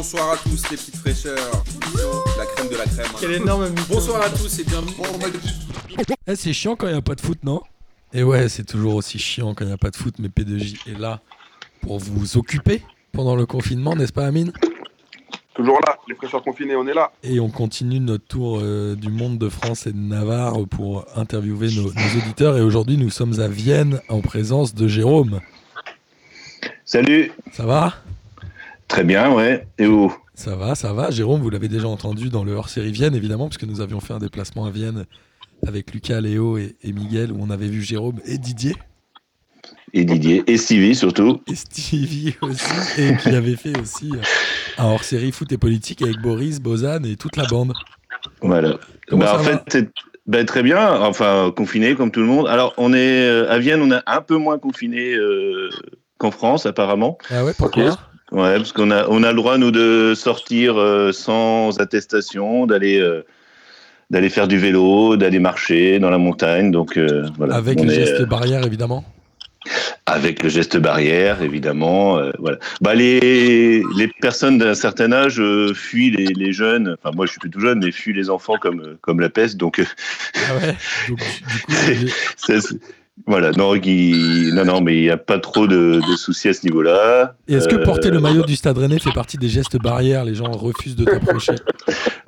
bonsoir à tous les petites fraîcheurs. La crème de la crème. hein. Quel énorme mytho. Bonsoir à tous et bienvenue. Eh, c'est chiant quand il n'y a pas de foot, non? Et ouais, c'est toujours aussi chiant quand il n'y a pas de foot, mais P2J est là pour vous occuper pendant le confinement, n'est-ce pas, Amine? Toujours là, les fraîcheurs confinés, on est là. Et on continue notre tour euh, du monde de France et de Navarre pour interviewer nos, nos auditeurs. Et aujourd'hui, nous sommes à Vienne en présence de Jérôme. Salut, Ça va? Très bien, ouais. Et où Ça va, ça va. Jérôme, vous l'avez déjà entendu dans le hors-série Vienne, évidemment, puisque nous avions fait un déplacement à Vienne avec Lucas, Léo et, et Miguel, où on avait vu Jérôme et Didier. Et Didier, et Stevie surtout. et Stevie aussi, et qui avait fait aussi euh, un hors-série foot et politique avec Boris, Bozan et toute la bande. Voilà. Bah, en fait, c'est bah, très bien. Enfin, confiné comme tout le monde. Alors, on est euh, à Vienne, on est un peu moins confiné euh, qu'en France, apparemment. Ah ouais, pourquoi? Ouais, parce qu'on a, on a le droit, nous, de sortir euh, sans attestation, d'aller. euh, d'aller faire du vélo, d'aller marcher dans la montagne, donc euh, voilà. Avec les est, gestes barrières, évidemment. Avec le geste barrière, évidemment. euh, voilà. Bah, les, les personnes d'un certain âge euh, fuient les, les jeunes. Enfin, moi, je suis plus tout jeune, mais fuient les enfants comme, comme la peste. Donc, Ah ouais Donc, du coup, les- ça, voilà. Non, non, non, mais il n'y a pas trop de, de soucis à ce niveau-là. Et est-ce que Euh, porter le maillot du Stade Rennais fait partie des gestes barrières Les gens refusent de t'approcher.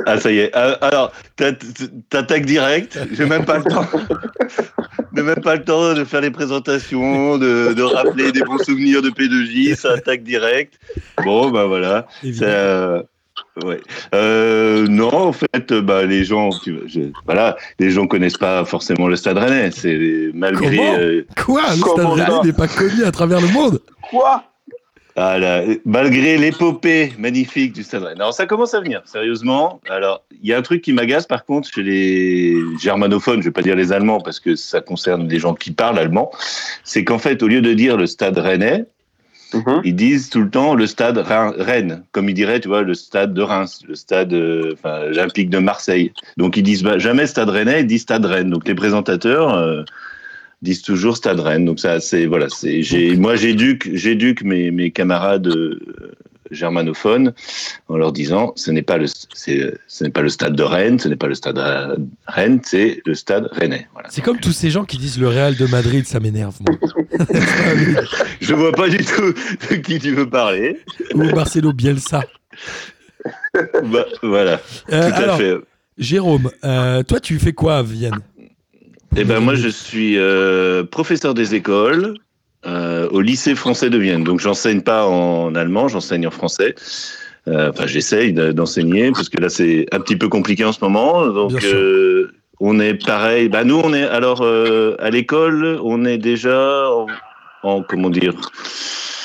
Ah, ça y est. Ah, Alors, t'a- t'attaques direct. J'ai même pas le temps. J'ai même pas le temps de faire les présentations, de, de rappeler des bons souvenirs de P2J. Ça attaque direct. Bon, ben voilà. Ça, ouais. Euh, non, en fait, bah, les gens, tu je- voilà, les gens connaissent pas forcément le Stade Rennais. C'est malgré Comment? euh, Quoi? Le Stade Rennais n'est pas connu à travers le monde? Quoi? Ah là, malgré l'épopée magnifique du Stade Rennais. Alors ça commence à venir, sérieusement. Alors il y a un truc qui m'agace par contre chez les germanophones, je vais pas dire les Allemands parce que ça concerne les gens qui parlent allemand, c'est qu'en fait au lieu de dire le Stade Rennais, Mhm. ils disent tout le temps le stade Rhin- Rennes, comme ils diraient, tu vois, le stade de Reims, le stade euh, enfin, olympique de Marseille. Donc ils disent bah, jamais stade Rennais, ils disent stade Rennes. Donc les présentateurs euh, disent toujours stade Rennes. Donc ça, c'est voilà, c'est j'ai moi j'éduque j'éduque mes, mes camarades euh, germanophones en leur disant ce n'est pas le ce n'est pas le stade de Rennes, ce n'est pas le stade à Rennes, c'est le stade Rennais. Voilà. C'est comme tous ces gens qui disent le Real de Madrid, ça m'énerve. Je vois pas du tout de qui tu veux parler. Ou Marcelo Bielsa. Bah, voilà, Euh, tout à fait. Jérôme, euh, toi, tu fais quoi à Vienne? Eh ben moi je suis euh, professeur des écoles euh, au lycée français de Vienne. Donc j'enseigne pas en allemand, j'enseigne en français. Euh, Enfin j'essaye de- d'enseigner parce que là c'est un petit peu compliqué en ce moment. Donc euh, on est pareil. Bah nous on est alors euh, à l'école on est déjà en, en- comment dire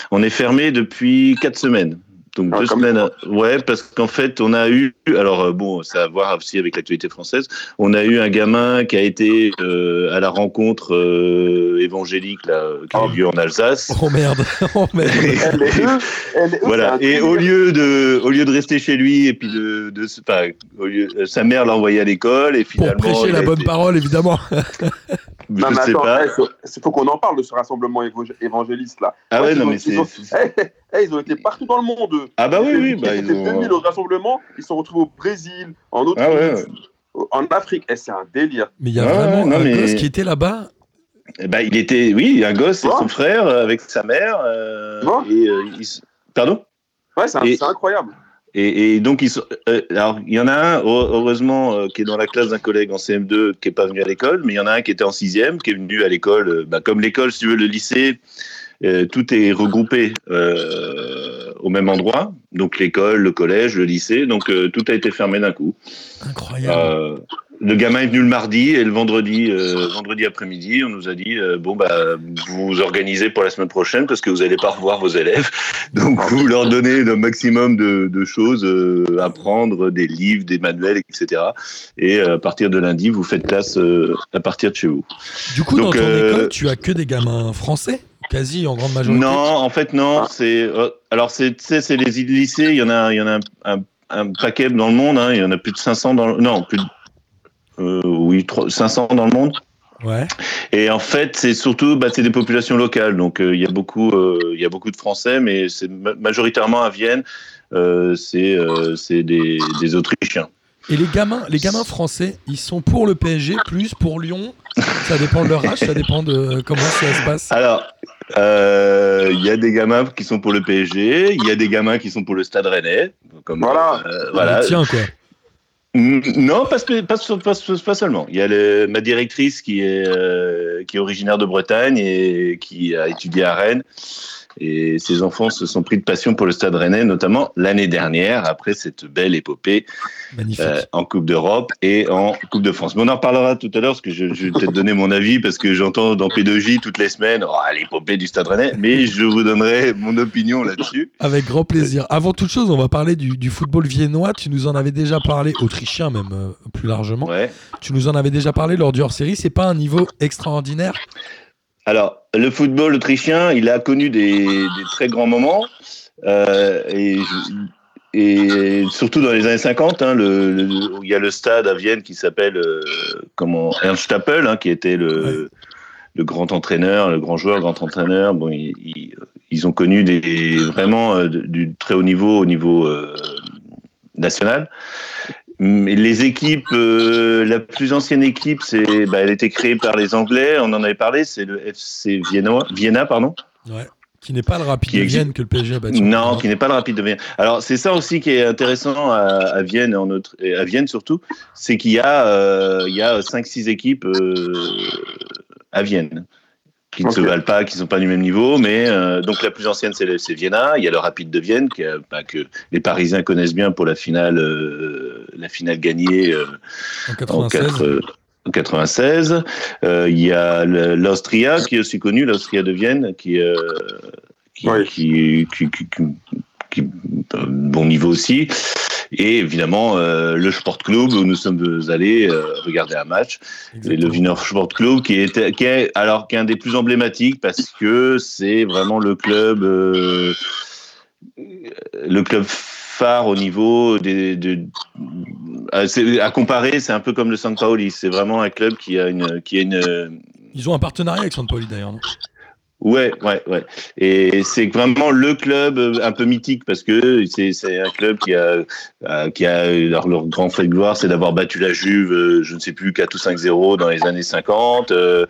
on est fermé depuis quatre semaines. Donc Ah, deux semaines. Ouais, parce qu'en fait, on a eu, alors euh, bon, ça a à voir aussi avec l'actualité française. On a eu un gamin qui a été euh, à la rencontre euh, évangélique là, qui a Oh. eu lieu en Alsace. Oh merde, oh merde. Voilà. Et au lieu de, au lieu de rester chez lui et puis de, enfin, au lieu, sa mère l'a envoyé à l'école et Pour finalement. prêcher il la bonne été- parole, évidemment. Non, Je mais sais attends, pas. faut- il faut qu'on en parle de ce rassemblement évangéliste là. Ah Ouais, ouais, ils non ont- mais ils c'est. ont- c'est- ils ont été partout dans le monde. eux. Ah bah oui, Ils oui, bah ils étaient ont. 2000 au rassemblement, ils se sont retrouvés au Brésil, en Autriche, Ah ouais, ouais. en Afrique. Eh, c'est un délire. Mais il y a Ouais, vraiment non, un mais- gosse qui était là-bas. Eh ben, il était, oui, un gosse et Ouais. son frère euh, avec sa mère. euh, et, euh, Pardon? Ouais, Et- c'est incroyable. Et, et donc, ils sont, euh, alors, il y en a un, heure- heureusement, euh, qui est dans la classe d'un collègue en CM2 qui n'est pas venu à l'école, mais il y en a un qui était en sixième, qui est venu à l'école. euh, bah, comme l'école, si tu veux, le lycée, tout est regroupé au même endroit. Donc, l'école, le collège, le lycée. Donc, tout a été fermé d'un coup. Incroyable. Le gamin est venu le mardi et le vendredi, euh, vendredi après-midi, on nous a dit euh, bon bah vous vous organisez pour la semaine prochaine parce que vous n'allez pas revoir vos élèves, donc vous leur donnez le maximum de, de choses euh, à prendre, des livres, des manuels, etc. Et euh, à partir de lundi, vous faites classe euh, à partir de chez vous. Du coup, dans donc, ton euh, école, tu as que des gamins français Quasi en grande majorité? Non, en fait non. C'est euh, alors c'est c'est les lycées. Il y en a il y en a un, un, un paquet dans le monde. Hein, il y en a plus de 500 dans le, non plus de, oui 3 500 dans le monde. Ouais. Et en fait, c'est surtout bah, c'est des populations locales. Donc euh, il y a beaucoup euh, il y a beaucoup de Français, mais c'est ma- majoritairement à Vienne. euh, c'est euh, c'est des, des Autrichiens. Et les gamins, les gamins français, ils sont pour le PSG, plus pour Lyon. Ça dépend de leur âge, ça dépend de comment ça se passe. Alors, euh, il y a des gamins qui sont pour le PSG, il y a des gamins qui sont pour le Stade Rennais. Comme, Voilà. euh, voilà. Tiens quoi. Non, pas- pas seulement. Il y a le- ma directrice qui est, euh, qui est originaire de Bretagne et qui a étudié à Rennes. Et ses enfants se sont pris de passion pour le Stade Rennais, notamment l'année dernière, après cette belle épopée euh, en Coupe d'Europe et en Coupe de France. Mais on en reparlera tout à l'heure, parce que je, je vais peut-être donner mon avis, parce que j'entends dans P2J toutes les semaines oh, l'épopée du Stade Rennais, mais je vous donnerai mon opinion là-dessus. Avec grand plaisir. Avant toute chose, on va parler du, du football viennois. Tu nous en avais déjà parlé, autrichien même euh, plus largement. Ouais. Tu nous en avais déjà parlé lors du hors-série. C'est pas un niveau extraordinaire? Alors, le football autrichien, il a connu des, des très grands moments. euh, et, et surtout dans les années 50, hein, le, le- il y a le stade à Vienne qui s'appelle euh, comment Ernst Stappel, hein, qui était le, le grand entraîneur, le grand joueur, le grand entraîneur. Bon, ils, ont connu des vraiment euh, du très haut niveau au niveau national. Mais les équipes, euh, la plus ancienne équipe, c'est, bah, elle a été créée par les Anglais. On en avait parlé. C'est le FC Vienna, Vienna pardon. Ouais. Qui n'est pas le rapide Qui de Vienne que le PSG a battu. Non, qui n'est pas le rapide de Vienne. Alors c'est ça aussi qui est intéressant à, à Vienne, en Autr- et à Vienne surtout, c'est qu'il y a euh, il y a cinq six équipes euh, à Vienne qui ne se valent pas, qui sont pas du même niveau, mais euh, donc la plus ancienne c'est Vienna. Il y a le Rapide de Vienne qui a- bah, que les Parisiens connaissent bien pour la finale euh, la finale gagnée euh, En en 96. quatre- euh, en 96. Euh, il y a l'Austria qui est aussi connu, l'Austria de Vienne, qui, euh, qui, Oui. qui, qui, qui- euh, bon niveau aussi. Et évidemment, euh, le Sport Club où nous sommes allés euh, regarder un match. Et le. Wiener Sport Club qui est, qui est alors qui est un des plus emblématiques parce que c'est vraiment le club euh, le club phare au niveau des, de, à, comparer c'est un peu comme le San Paoli c'est vraiment un club qui a une qui a une Ils ont un partenariat avec Saint-Pauli d'ailleurs. Ouais, ouais, ouais. Et c'est vraiment le club euh, un peu mythique parce que c'est un club qui a euh, qui a leur, leur grand fait de gloire, c'est d'avoir battu la Juve, euh, je ne sais plus 4 ou 5-0 dans les années 50. euh,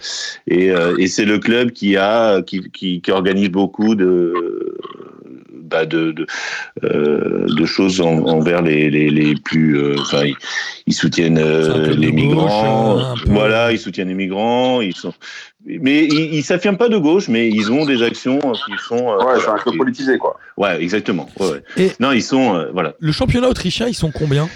et euh, et c'est le club qui a qui, qui, qui organise beaucoup de bah de de, euh, de choses en- envers les, les, les plus euh, enfin ils, ils soutiennent euh, les gauche, migrants peu. voilà ils soutiennent les migrants ils sont mais ils s'affirment pas de gauche mais ils ont des actions qui euh, Ouais, voilà, c'est un qui- politisé, quoi. ouais exactement ouais, ouais. Et- non ils sont euh, voilà Le championnat autrichien, ils sont combien?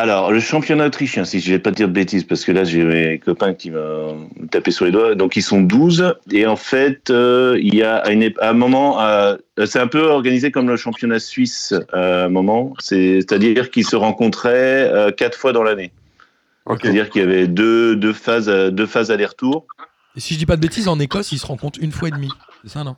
Alors, le championnat autrichien, si je vais pas dire de bêtises, parce que là, j'ai mes copains qui m'ont tapé sur les doigts. Donc, ils sont 12. Et en fait, euh, il y a à, une ép- à un moment, euh, c'est un peu organisé comme le championnat suisse euh, à un moment. C'est- C'est-à-dire qu'ils se rencontraient euh, quatre fois dans l'année. Ok. C'est-à-dire qu'il y avait deux, deux phases, deux phases aller-retour. Et si je dis pas de bêtises, en Écosse, ils se rencontrent une fois et demie. C'est ça, non?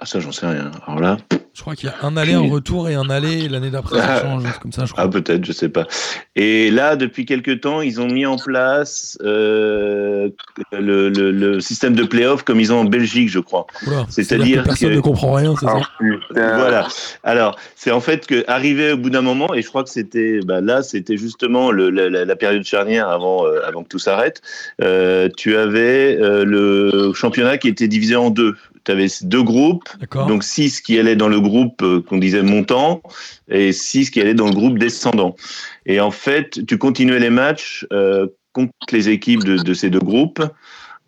Ah, ça, j'en sais rien. Alors là, Je crois qu'il y a un aller, un retour et un aller. L'année d'après, ça change. c'est Comme ça, je crois. Ah, peut-être, je sais pas. Et là, depuis quelques temps, ils ont mis en place euh, le, le- le système de play-off comme ils ont en Belgique, je crois. C'est-à-dire que personne que- ne comprend rien, c'est Ah, ça putain. Voilà. Alors, c'est en fait que arrivé au bout d'un moment, et je crois que c'était bah, là, c'était justement le- la, la- la période charnière avant, euh, avant que tout s'arrête. euh, tu avais euh, le championnat qui était divisé en deux. Tu avais deux groupes, donc six qui allaient dans le groupe euh, qu'on disait montant et six qui allaient dans le groupe descendant. Et en fait, tu continuais les matchs euh, contre les équipes de, de ces deux groupes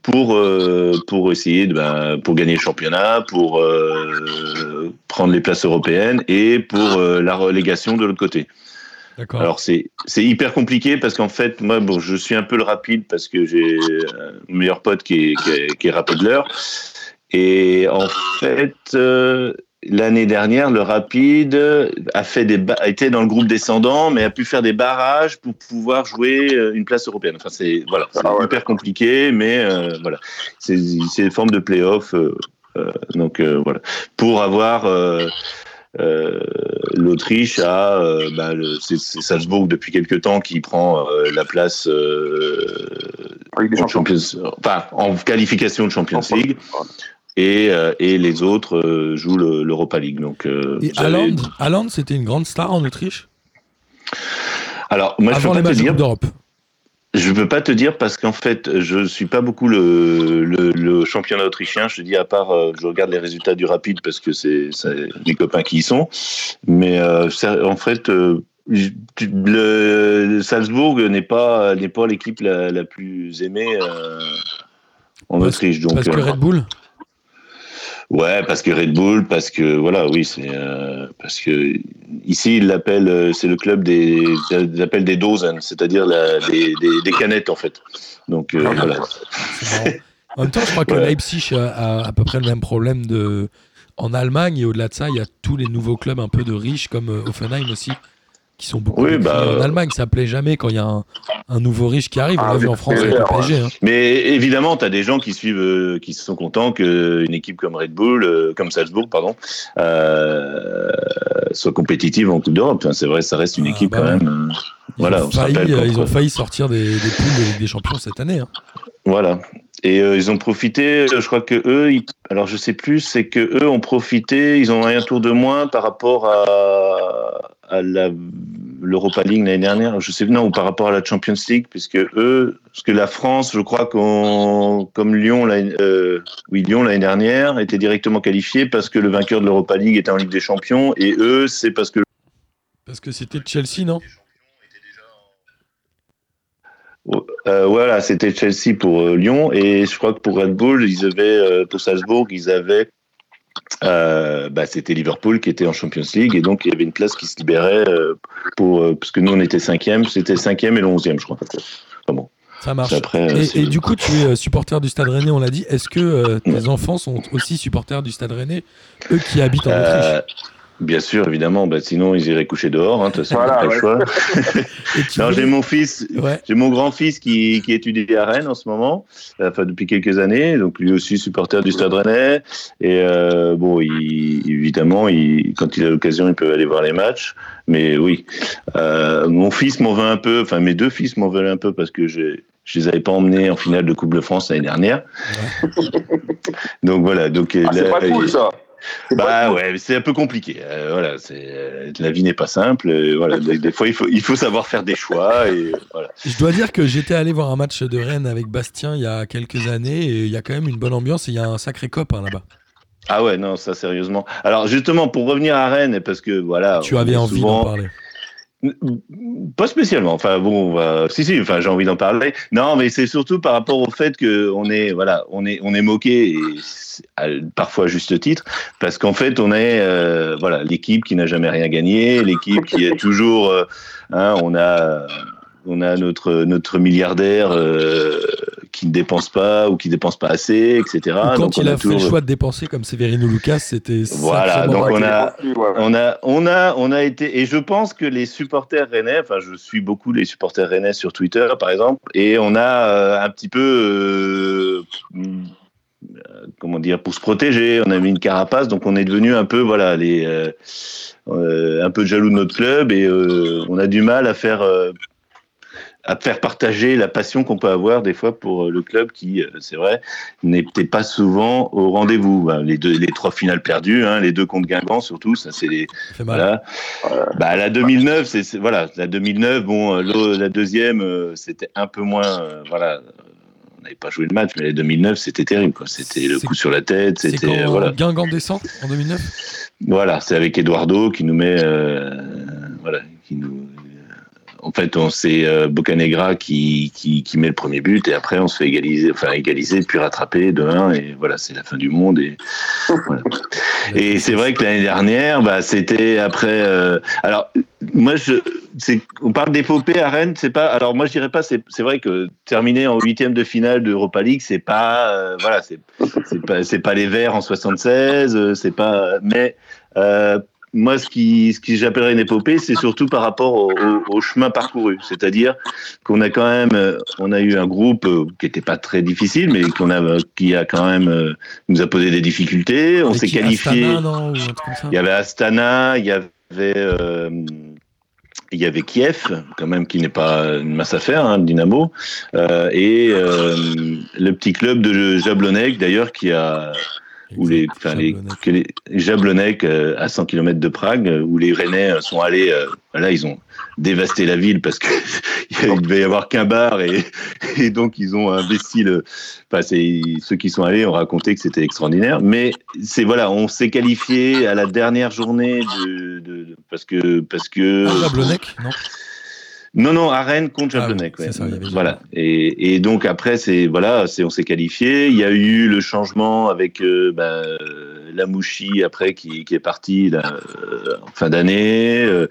pour euh, pour essayer de ben, pour gagner le championnat, pour euh, prendre les places européennes et pour la relégation de l'autre côté. Alors c'est c'est hyper compliqué parce qu'en fait moi bon je suis un peu le rapide parce que j'ai un meilleur pote qui est qui est, qui est rappeleur et en fait euh, l'année dernière le rapide a fait des a été dans le groupe descendant mais a pu faire des barrages pour pouvoir jouer euh, une place européenne. Enfin c'est voilà c'est Ah ouais. hyper compliqué mais euh, voilà c'est une forme de play-off euh, euh, donc euh, voilà pour avoir euh, euh, l'Autriche a euh, bah, le- c'est Salzbourg depuis quelques temps qui prend euh, la place euh, en champions. Champions- enfin, en qualification de Champions League. Et, euh, et les autres euh, jouent le- l'Europa League. Donc, euh, Et Haaland, c'était une grande star en Autriche? Alors, moi, je avant peux les pas te dire. D'Europe. Je peux pas te dire parce qu'en fait, je suis pas beaucoup le, le, le championnat autrichien. Je te dis à part, euh, je regarde les résultats du rapide parce que c'est mes copains qui y sont. Mais euh, ça- en fait, euh, je- le, Salzbourg n'est pas n'est pas l'équipe la, la plus aimée en Parce- Autriche. Donc Parce que Red Bull? Ouais, parce que Red Bull, parce que voilà, oui, c'est euh, parce que ici ils l'appellent, euh, c'est le club des, ils l'appellent des Dozen, c'est-à-dire la- des, des, des canettes en fait. Donc euh, voilà. En même temps, je crois que Ouais. Leipzig a, a à peu près le même problème de... en Allemagne. Et au-delà de ça, il y a tous les nouveaux clubs un peu de riches, comme Offenheim aussi, qui sont beaucoup Oui, bah, en Allemagne. Ça plaît jamais quand il y a un, un nouveau riche qui arrive. On Ah, l'a vu mais en France avec le PSG. hein. Mais évidemment, tu as des gens qui suivent, euh, qui sont contents qu'une équipe comme Red Bull, euh, comme Salzbourg, pardon, euh, soit compétitive en Coupe d'Europe. Enfin, c'est vrai, ça reste une Ah, équipe bah quand même. euh, Ils, Voilà, ont failli, euh, ils ont failli sortir des, des poules des Champions cette année. hein. Voilà. Et euh, ils ont profité, euh, je crois que eux, ils- alors je sais plus, c'est que eux ont profité, ils ont un tour de moins par rapport à, à la l'Europa League l'année dernière, je sais non, ou par rapport à la Champions League, puisque eux, parce que la France, je crois qu'on, comme Lyon, l'année- euh, oui Lyon l'année dernière était directement qualifié parce que le vainqueur de l'Europa League était en Ligue des Champions, et eux, c'est parce que Parce que c'était Chelsea, non? Euh, voilà, c'était Chelsea pour euh, Lyon et je crois que pour Red Bull, ils avaient euh, pour Salzbourg, ils avaient euh, bah, c'était Liverpool qui était en Champions League et donc il y avait une place qui se libérait euh, pour euh, parce que nous on était cinquième, c'était cinquième et le onzième, je crois. Enfin bon, Ça marche. après, Et, et du coup, tu es supporter du Stade Rennais, on l'a dit. Est-ce que euh, tes enfants sont aussi supporters du Stade Rennais, eux qui habitent en Autriche? Bien sûr, évidemment, bah, sinon ils iraient coucher dehors. Hein, Voilà, pas le choix. Non, j'ai mon fils, Ouais. J'ai mon grand-fils qui, qui étudie à Rennes en ce moment, euh, enfin depuis quelques années, donc lui aussi supporter du Stade Rennais. Et euh, bon, il, évidemment, il, quand il a l'occasion, il peut aller voir les matchs. Mais oui, euh, mon fils m'en veut un peu, enfin mes deux fils m'en veulent un peu parce que j'ai je les avais pas emmenés en finale de Coupe de France l'année dernière. donc voilà, donc Ah, c'est pas cool ça. Bah ouais, c'est un peu compliqué. Euh, voilà, c'est euh, la vie n'est pas simple. euh, voilà, des, des fois il faut il faut savoir faire des choix et voilà. Je dois dire que j'étais allé voir un match de Rennes avec Bastien il y a quelques années et il y a quand même une bonne ambiance et il y a un sacré cop hein, là-bas. Ah ouais, non, ça sérieusement. Alors justement, pour revenir à Rennes, parce que voilà, Tu avais envie d'en parler. Pas spécialement. Enfin bon, on va... si si. Enfin, j'ai envie d'en parler. Non, mais c'est surtout par rapport au fait que on est voilà, on est on est moqué parfois à juste titre parce qu'en fait on est euh, voilà l'équipe qui n'a jamais rien gagné, l'équipe qui est toujours euh, hein, on a on a notre notre milliardaire euh, qui ne dépense pas ou qui dépense pas assez, etc. Ou quand Donc, il on a fait toujours- le choix de dépenser comme Severino Lucas, c'était Voilà, donc on a- on a, on a, on a été, et je pense que les supporters rennais, enfin, je suis beaucoup les supporters rennais sur Twitter, par exemple, et on a euh, un petit peu, euh, euh, comment dire, pour se protéger, on a mis une carapace, donc on est devenu un peu, voilà, les, euh, euh, un peu jaloux de notre club, et euh, on a du mal à faire. À faire partager la passion qu'on peut avoir des fois pour euh, le club qui, euh, c'est vrai, n'était pas souvent au rendez-vous. Ben, Les deux, les trois finales perdues, hein, les deux contre Guingamp surtout, ça c'est les, Ça fait mal. voilà. Bah, la 2009, c'est voilà, la 2009, bon, euh, la deuxième, c'était un peu moins, euh, voilà, on n'avait pas joué le match, mais la 2009, c'était terrible, quoi. C'était le coup sur la tête, C'est c'était, voilà, Guingamp descend en 2009 voilà, c'est avec Eduardo qui nous met, euh, voilà, qui nous, en fait, c'est euh, Bocanegra qui, met le premier but et après on se fait égaliser, enfin égaliser puis rattraper de 1 et voilà, c'est la fin du monde et c'est vrai que l'année dernière, bah, c'était après. euh, alors, moi, je, on parle d'épopée à Rennes, c'est pas. Alors, moi, je dirais pas. C'est, vrai que terminer en huitième de finale de Europa League, c'est pas. euh, voilà, c'est, pas, pas les Verts en 76, euh, c'est pas. Mais moi, ce qui, ce qui j'appellerais une épopée, c'est surtout par rapport au, au- au chemin parcouru. C'est-à-dire qu'on a quand même, euh, on a eu un groupe euh, qui était pas très difficile, mais qu'on a, qui a quand même euh, nous a posé des difficultés. On s'est qualifié. Astana, Il y avait Astana, il y avait, euh, il y avait Kiev, quand même, qui n'est pas une masse à faire, hein, le Dynamo, euh, et euh, le petit club de Jablonec, d'ailleurs, qui a où les, enfin, les, Jablonec. que les Jablonec euh, à 100 km de Prague, euh, où les Rennais euh, sont allés, euh, là ils ont dévasté la ville parce que il devait y avoir qu'un bar et, et donc ils ont investi le. Enfin, c'est ceux qui sont allés ont raconté que c'était extraordinaire, mais c'est voilà, on s'est qualifié à la dernière journée de, de- de- parce que parce que Ah, Jablonec, non? Non, non, à Rennes contre Ah Jablonec. ouais. ça, avait voilà. Et, et donc après, c'est voilà, c'est on s'est qualifié. Il y a eu le changement avec euh, bah, euh, Lamouchi après qui, qui est parti là, euh, en fin d'année, euh,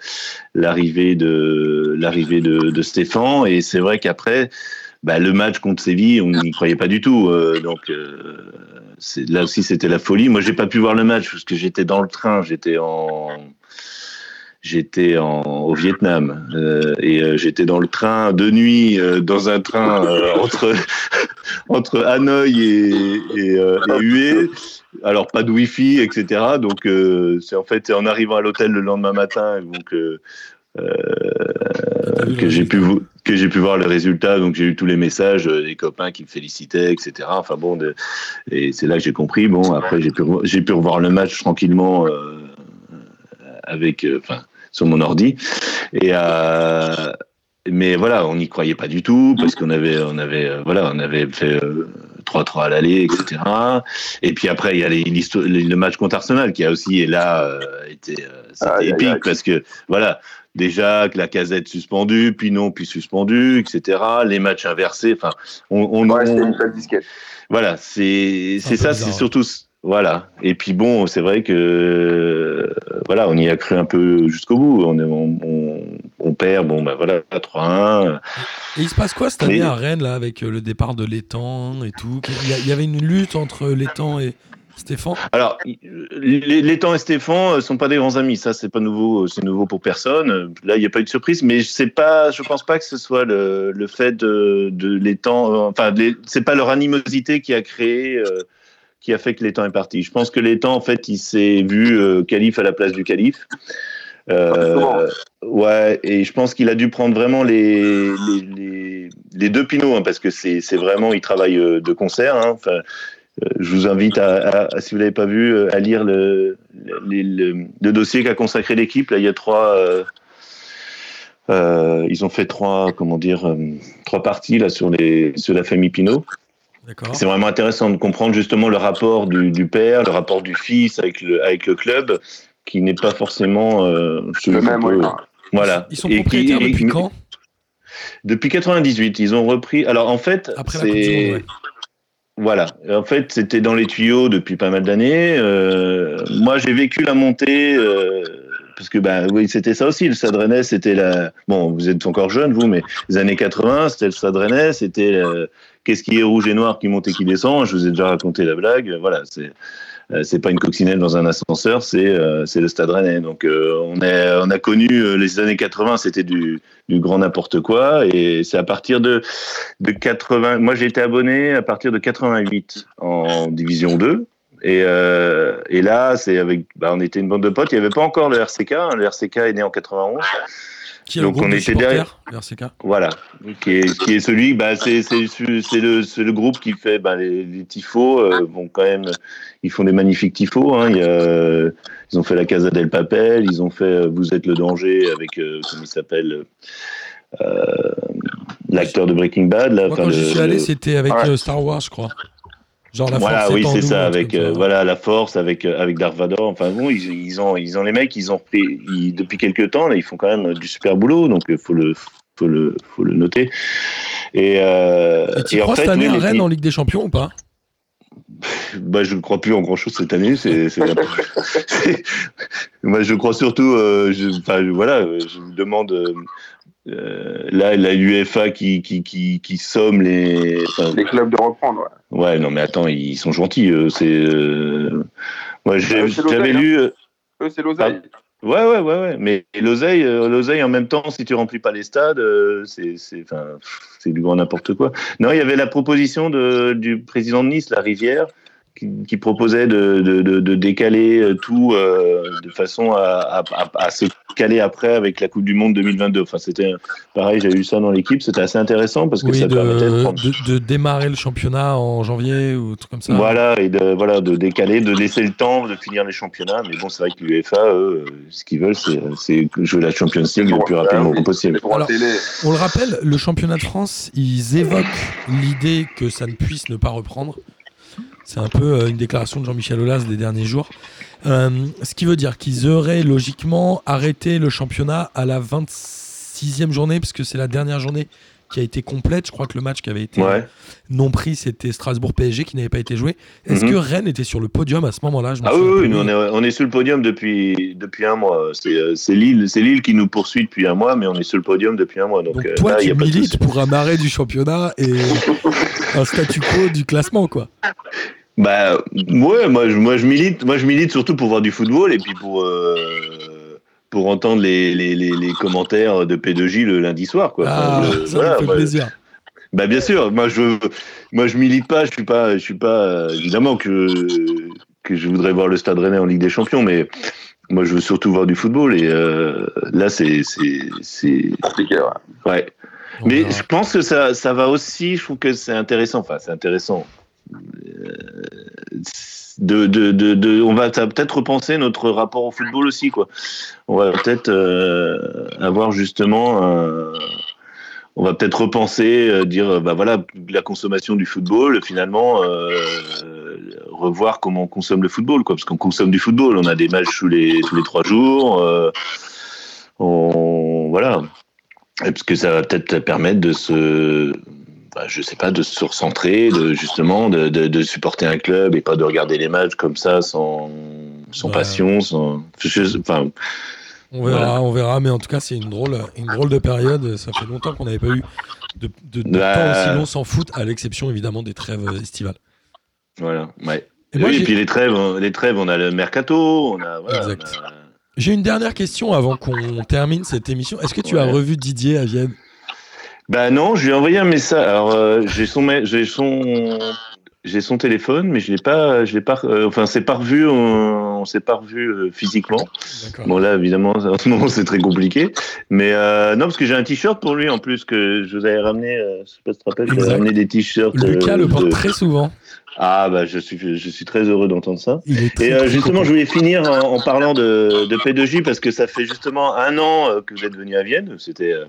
l'arrivée de l'arrivée de, de Stéphane. Et c'est vrai qu'après, bah, le match contre Séville, on n'y croyait pas du tout. euh, donc euh, là aussi, c'était la folie. Moi, j'ai pas pu voir le match parce que j'étais dans le train, j'étais en j'étais au Vietnam euh, et euh, j'étais dans le train de nuit, euh, dans un train euh, entre entre Hanoï et, et, et Hue. Alors pas de wifi, etc. Donc c'est en fait en arrivant à l'hôtel le lendemain matin donc euh, que j'ai pu que j'ai pu voir le résultat. Donc j'ai eu tous les messages des copains qui me félicitaient, etc. Enfin bon, de- et c'est là que j'ai compris. Bon après j'ai pu j'ai pu revoir le match tranquillement. euh, avec, euh, sur mon ordi. Et euh, mais voilà, on n'y croyait pas du tout parce qu'on avait, on avait, euh, voilà, on avait fait euh, 3-3 à l'aller, etc. Et puis après, il y a les- le match contre Arsenal qui a aussi, et là, euh, été, euh, aïe, épique parce que voilà. Déjà que la casette suspendue, puis non, puis suspendue, etc. Les matchs inversés. Enfin, on, on, Ouais, on- une belle disquette. voilà, c'est ça, c'est surtout voilà. Et puis bon, c'est vrai que euh, voilà, on y a cru un peu jusqu'au bout. On, est- on, on, on perd, bon ben voilà, 3-1. Et il se passe quoi cette année Mais- à Rennes, là, avec euh, le départ de l'étang et tout? Il y, avait une lutte entre l'étang et Stéphane? Alors, les, les temps et Stéphane euh, sont pas des grands amis. Ça, c'est pas nouveau. C'est nouveau pour personne. Là, il n'y a pas eu de surprise, mais c'est pas. Je pense pas que ce soit le, le fait de, de l'étang. euh, Enfin, les- c'est pas leur animosité qui a créé. euh, qui a fait que l'étang est parti. Je pense que l'étang, en fait, il s'est vu euh, calife à la place du calife. Euh, ouais, et je pense qu'il a dû prendre vraiment les, les, les, les deux pinots, hein, parce que c'est vraiment, ils travaillent euh, de concert. Hein, enfin, euh, je vous invite, à, si vous l'avez pas vu, euh, à lire le, le, le- le dossier qu'a consacré l'équipe. Là, il y a trois. euh, euh, ils ont fait trois, comment dire, trois parties là sur les sur la famille Pinot. C'est vraiment intéressant de comprendre justement le rapport du, du père, le rapport du fils avec le avec le club, qui n'est pas forcément euh, Le même, peut- oui. Voilà. Ils sont Et qui- propriétaires et- depuis quand? Depuis 98, ils ont repris. Alors en fait, Après la Coupe du c'est Monde, ouais. voilà. En fait, c'était dans les tuyaux depuis pas mal d'années. Euh, moi, j'ai vécu la montée. euh, parce que bah oui c'était ça aussi le Stade Rennais c'était la bon vous êtes encore jeune vous mais les années 80 c'était le Stade Rennais c'était euh, qu'est-ce qui est rouge et noir qui monte et qui descend? Je vous ai déjà raconté la blague voilà c'est euh, c'est pas une coccinelle dans un ascenseur c'est euh, le Stade Rennais donc euh, on est on a connu euh, les années 80 c'était du du grand n'importe quoi et c'est à partir de de 80 moi j'ai été abonné à partir de 88 en division 2 et, et là, c'est avec, bah, on était une bande de potes. Il n'y avait pas encore le RCK. hein. Le RCK est né en 91. Qui est le Donc, groupe on était derrière. le RCK Voilà, qui est, qui est celui, bah, c'est le, le groupe qui fait bah, les, les tifos. euh, quand même, ils font des magnifiques tifos. Hein. Il y a, ils ont fait la Casa del Papel, ils ont fait euh, Vous êtes le danger avec, euh, comment il s'appelle, euh, l'acteur de Breaking Bad. Là, Moi, quand le- j'y suis allé, le- c'était avec Ouais. Star Wars, je crois. Genre la voilà, force oui, c'est ça, avec euh, voilà la force, avec euh, avec Darth Vader. Enfin bon, ils, ils ont ils ont les mecs, ils ont repris ils- depuis quelques temps là, ils font quand même du super boulot, donc il faut le faut le faut le noter. Et, euh, Et tu et en crois fait, cette année à Rennes en Ligue des Champions ou pas? Bah, je ne crois plus en grand chose cette année. C'est, Moi, je crois surtout. euh, je, enfin, voilà, euh, je vous demande. euh, euh, là, la UEFA qui, qui, qui, qui somme les. enfin, Les clubs de reprendre. ouais. ouais, non, mais attends, ils sont gentils. eux, c'est. euh, Moi, j'avais hein. lu. euh, Eux, c'est l'oseille. Ouais, ouais, ouais, ouais. Mais l'oseille, euh, l'oseille, en même temps, si tu remplis pas les stades, euh, c'est, c'est, enfin, pff, c'est du grand n'importe quoi. Non, il y avait la proposition de, du président de Nice, la Rivière, qui, qui proposait de, de, de, de décaler euh, tout euh, de façon à, à, se caler après avec la Coupe du Monde 2022. Enfin, c'était pareil, j'ai eu ça dans l'équipe, c'était assez intéressant parce que Oui, ça permettait de de, prendre. de- de démarrer le championnat en janvier ou un truc comme ça. Voilà, et de, voilà, de décaler, de laisser le temps de finir les championnats. Mais bon, c'est vrai que l'UEFA, eux, ce qu'ils veulent, c'est c'est jouer la Champions League le plus rapidement oui. possible. Alors-. On le rappelle, le championnat de France, ils évoquent l'idée que ça ne puisse ne pas reprendre. C'est un peu euh, une déclaration de Jean-Michel Aulas des derniers jours. Euh, ce qui veut dire qu'ils auraient logiquement arrêté le championnat à la 26e journée, parce que c'est la dernière journée qui a été complète. Je crois que le match qui avait été Ouais. non pris, c'était Strasbourg-PSG qui n'avait pas été joué. Est-ce Mhm. que Rennes était sur le podium à ce moment-là? Ah oui, nous, on, est, on est sur le podium depuis, depuis un mois. C'est euh, Lille, Lille qui nous poursuit depuis un mois, mais on est sur le podium depuis un mois. Donc, Donc euh, toi, là, il y tu a pas de milites pour un arrêt du championnat et un statu quo du classement, quoi. Bah, ouais, moi, je, moi, je milite, moi, je milite surtout pour voir du football et puis pour, euh, pour entendre les, les, les, les commentaires de P2J le lundi soir. Quoi. Ah, Enfin, je- ça voilà, me fait moi, plaisir. Bah bien sûr, moi je moi je milite pas, je suis pas je suis pas euh, évidemment que que je voudrais voir le Stade Rennais en Ligue des Champions mais moi je veux surtout voir du football et euh, là c'est c'est c'est Compliqué, ouais. ouais. Mais je pense que ça ça va aussi, je trouve que c'est intéressant, enfin c'est intéressant. Euh, on va peut-être repenser notre rapport au football aussi, quoi. On va peut-être euh, avoir justement un, on va peut-être repenser, euh, dire, euh, bah voilà, la consommation du football, finalement, euh, euh, revoir comment on consomme le football, quoi, parce qu'on consomme du football, on a des matchs tous les tous les trois jours, euh, on voilà, et parce que ça va peut-être permettre de se, bah, je sais pas, de se recentrer, de justement de, de, de supporter un club et pas de regarder les matchs comme ça sans sans Ouais. passion, sans, enfin, On verra, Voilà. on verra, mais en tout cas, c'est une drôle, une drôle de période. Ça fait longtemps qu'on n'avait pas eu de, de- de Bah. temps aussi long sans foot, à l'exception évidemment des trêves euh, estivales. voilà, ouais. Et moi, oui, et puis les trêves, on- les trêves, on a le mercato, on a, voilà, Exact. a- J'ai une dernière question avant qu'on termine cette émission. Est-ce que tu as revu Didier à Vienne? Bah non, je lui ai envoyé un message. Alors euh, j'ai son, j'ai son, j'ai son téléphone, mais je l'ai pas, je l'ai pas. euh, enfin, c'est pas revu, on, on s'est pas revu euh, physiquement. Bon là, évidemment, en ce moment c'est très compliqué. Mais euh, non, parce que j'ai un t-shirt pour lui en plus que je vous avais ramené. euh, je sais pas si tu te rappelles, je vous avais Exact. ramené des t-shirts. Lucas euh, le porte de- très souvent. Ah bah je suis, je suis très heureux d'entendre ça. Et euh, justement, je voulais finir en, en parlant de, de P2J parce que ça fait justement un an euh, que vous êtes venu à Vienne. C'était euh,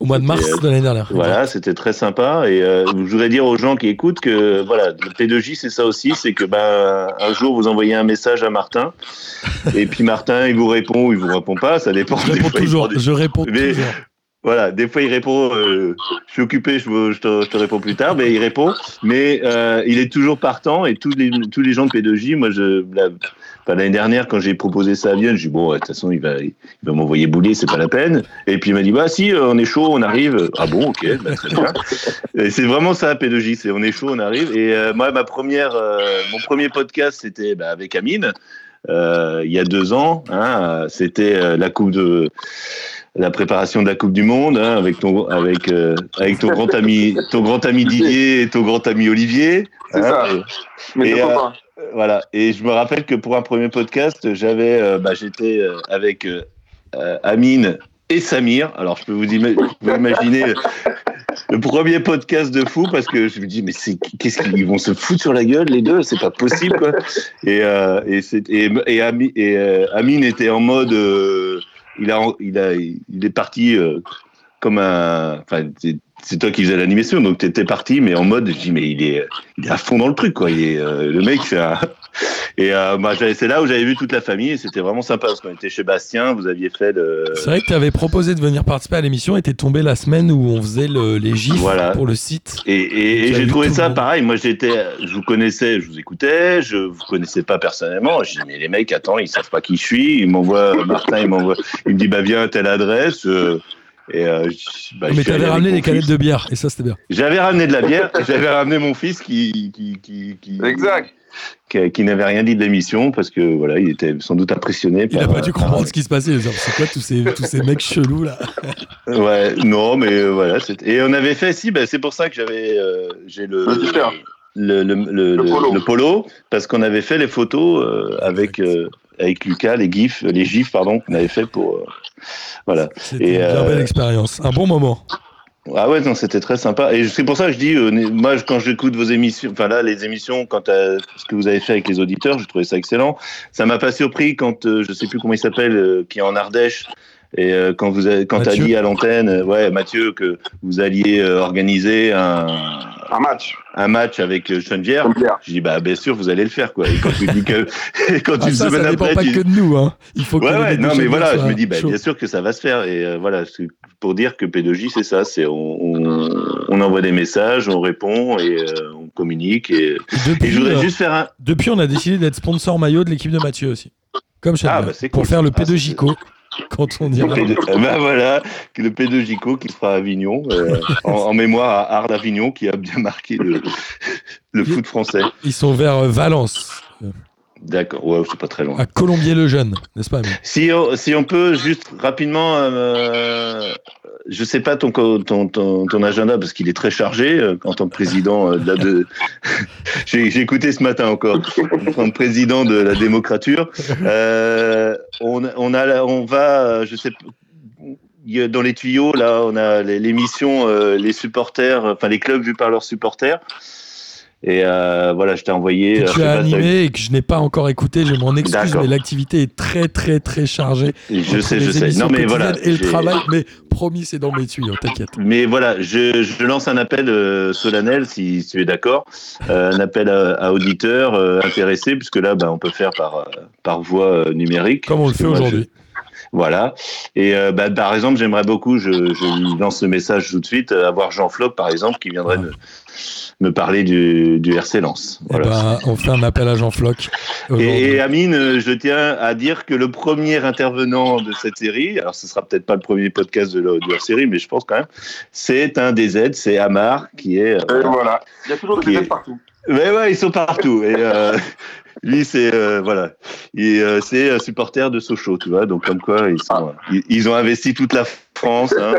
Au mois de mars euh, de l'année dernière. voilà, c'était très sympa. Et euh, je voudrais dire aux gens qui écoutent que voilà, le P2J c'est ça aussi, c'est que ben un jour vous envoyez un message à Martin et puis Martin il vous répond ou il vous répond pas, ça dépend. Je réponds fois, toujours. des- Je réponds Mais- toujours. Voilà, des fois il répond, euh, je suis occupé, je, te, je te réponds plus tard, mais il répond. Mais euh, il est toujours partant et tous les, tous les gens de P2J, moi, je, la- enfin, l'année dernière, quand j'ai proposé ça à Vienne, je dis bon, de toute façon, il va, il va m'envoyer bouler, c'est pas la peine. Et puis il m'a dit bah si, euh, on est chaud, on arrive. Ah bon, ok, bah, très bien. C'est vraiment ça P2J, c'est on est chaud, on arrive. Et euh, moi, ma première, euh, mon premier podcast, c'était bah, avec Amine. il y a deux ans, hein, c'était la coupe de la préparation de la Coupe du Monde hein, avec ton avec euh, avec ton grand ami ton grand ami Didier et ton grand ami Olivier. C'est hein, ça. et- Mais Et, deux euh, voilà. Et je me rappelle que pour un premier podcast, j'avais euh, bah, j'étais avec Amine et Samir. Alors je peux vous, ima- vous pouvez imaginer le premier podcast de fou parce que je me dis mais c'est qu'est-ce qu'ils vont se foutre sur la gueule les deux? C'est pas possible quoi. Et euh, et, et, et, Ami- et, euh, Amine était en mode euh, il a il a il est parti euh, comme un enfin c'est- toi qui faisais l'animation donc t'étais parti mais en mode je dis mais il est il est à fond dans le truc quoi. Il est euh, le mec c'est un et euh, bah, c'est là où j'avais vu toute la famille et c'était vraiment sympa parce qu'on était chez Bastien vous aviez fait le C'est vrai que tu avais proposé de venir participer à l'émission et t'es tombé la semaine où on faisait le- les gifs Voilà. pour le site. Et, j'ai trouvé ça pareil. Moi, j'étais, je vous connaissais, je vous écoutais, je vous connaissais pas personnellement. Je dis mais les mecs, attends, ils savent pas qui je suis. Ils m'envoient Martin, il m'envoie, il me dit bah viens à telle adresse. euh, et euh, bah, Mais t'avais ramené des canettes de bière et ça c'était bien. J'avais ramené de la bière. et J'avais ramené mon fils qui qui qui qui, Exact. Qui, qui n'avait rien dit de l'émission parce que voilà, il était sans doute impressionné. Il a par- pas dû comprendre ce qui se passait. C'est quoi tous ces, tous ces mecs chelous là Ouais, non, mais euh, voilà. Et on avait fait, si, bah, c'est pour ça que j'avais, euh, j'ai le, Le le, le, le, Le le- polo. le polo, parce qu'on avait fait les photos euh, avec, euh, avec Lucas, les gifs, les gifs pardon, qu'on avait fait pour. euh, voilà. C'était Et, une euh, belle expérience. Un bon moment. Ah ouais, non, c'était très sympa. Et c'est pour ça que je dis, euh, moi, je- quand j'écoute vos émissions, enfin là, les émissions, quant à ce que vous avez fait avec les auditeurs, j'ai trouvé ça excellent. Ça m'a pas surpris quand, euh, je sais plus comment il s'appelle, euh, qui est en Ardèche, et euh, quand vous avez, quand t'as dit à l'antenne, euh, ouais, Mathieu, que vous alliez euh, organiser un, Un match. un match avec euh, Geneviève. Je dis, bah, bien sûr, vous allez le faire, quoi. Et quand tu dis que, quand Ah, une ça, semaine ça dépend après, pas tu- que de nous. Hein. Il faut que Ouais, le ouais, non, mais voilà, je me dis, bah, chaud. bien sûr que ça va se faire. Et euh, voilà, pour dire que P2J, c'est ça, c'est on, on, on envoie des messages, on répond et euh, on communique. Et, Depuis, et je voudrais euh, juste faire un. depuis, on a décidé d'être sponsor maillot de l'équipe de Mathieu aussi. Comme chez Ah, bah, Pour faire le Ah, P2Jico quand on Le dira. P2, euh, bah voilà, le P2Jico qui sera à Avignon, euh, en, en mémoire à Arles Avignon, qui a bien marqué le, le foot français. Ils sont vers euh, Valence, D'accord, ouais, c'est pas très loin. à Colombier-le-Jeune, n'est-ce pas Amine Si on, si on peut juste rapidement, euh, je sais pas ton, ton, ton, ton agenda parce qu'il est très chargé euh, en tant que président euh, de la de. J'ai j'ai écouté ce matin encore en tant que président de la démocrature. Euh, on, on a, on va, euh, je sais. Dans les tuyaux, là, on a l'émission, euh, les supporters, enfin les clubs vus par leurs supporters. Et euh, voilà, je t'ai envoyé. Que euh, tu as pas animé et que je n'ai pas encore écouté, je m'en excuse, mais l'activité est très très très chargée. Je sais, je sais. Non, mais voilà. Et le travail, mais promis, c'est dans mes tuyaux, t'inquiète. Mais voilà, je, je lance un appel euh, solennel, si, si tu es d'accord, euh, un appel à, à auditeurs euh, intéressés, puisque là, bah, on peut faire par, euh, par voie numérique. Comme on le fait aujourd'hui. Voilà. Et euh, bah, par exemple, j'aimerais beaucoup, je, je lance le message tout de suite, euh, avoir Jean Floc, par exemple, qui viendrait me, me parler du, du RC Lens. Eh Voilà. ben, on fait un appel à Jean Floch. Et, et Amine, euh, je tiens à dire que le premier intervenant de cette série, alors ce sera peut-être pas le premier podcast de la, de la série, mais je pense quand même, c'est un des aides, c'est Amar, qui est. euh, Et voilà. Il y a toujours des têtes partout. Ouais, ouais, ils sont partout. Et euh, lui, c'est euh, voilà, Et, euh, c'est un supporter de Sochaux, tu vois. Donc comme quoi, ils sont, ils, ils ont investi toute la France. hein.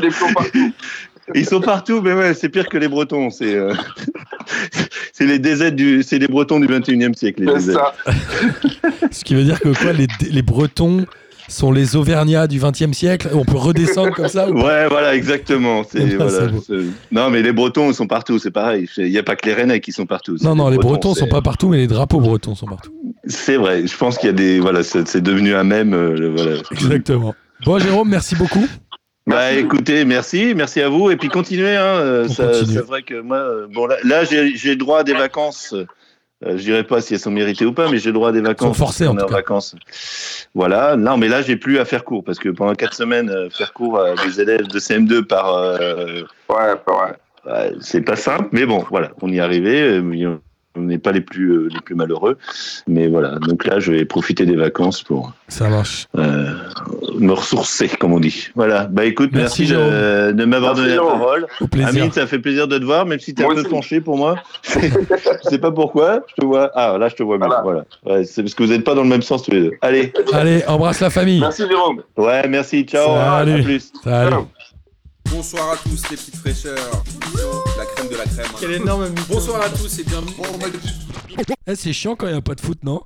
Des plombs partout. ils sont partout, mais ouais, c'est pire que les Bretons. C'est euh, c'est les DZ du, c'est les Bretons du 21e siècle. Les ça. Ce qui veut dire que quoi, les, les Bretons sont les Auvergnats du XXe siècle. On peut redescendre comme ça Ouais, voilà, exactement. C'est, Ah, voilà, c'est Non, mais les Bretons, ils sont partout, c'est pareil. Il n'y a pas que les Rennais qui sont partout. Non, non, les Bretons c'est- sont pas partout, mais les drapeaux bretons sont partout. C'est vrai. Je pense qu'il y a des, voilà, c'est, devenu un même. euh, le- voilà. Exactement. Bon, Jérôme, merci beaucoup. Bah écoutez, merci, merci à vous et puis continuez. Hein, euh, c'est vrai que moi, euh, bon là, là, j'ai, j'ai le droit à des vacances. Euh, je dirais pas si elles sont méritées ou pas, mais j'ai le droit à des vacances. Sont forcées, On en cas. vacances. Voilà. Non, mais là, j'ai plus à faire cours parce que pendant quatre semaines, euh, faire cours à des élèves de CM2 par, euh, Ouais, ouais. Ouais, c'est pas simple, mais bon, voilà, on y est arrivé. On n'est pas les plus euh, les plus malheureux, mais voilà. Donc là, je vais profiter des vacances pour Ça marche. euh, me ressourcer, comme on dit. Voilà. Bah écoute, Merci, merci, de, de m'avoir donné la parole. Au plaisir. Amine, ça fait plaisir de te voir, même si t'es un Moi peu aussi. penché pour moi. je sais pas pourquoi. Je te vois. Ah, là, je te vois bien. Voilà. Voilà. Ouais, c'est parce que vous n'êtes pas dans le même sens tous les deux. Allez. Allez, embrasse la famille. Merci Jérôme. Ouais, merci. Ciao. Salut. À plus. Salut. Ciao. Bonsoir à tous les petites fraîcheurs. La crème de la crème. énorme Bonsoir à tous et bienvenue. Eh, c'est chiant quand il n'y a pas de foot, non?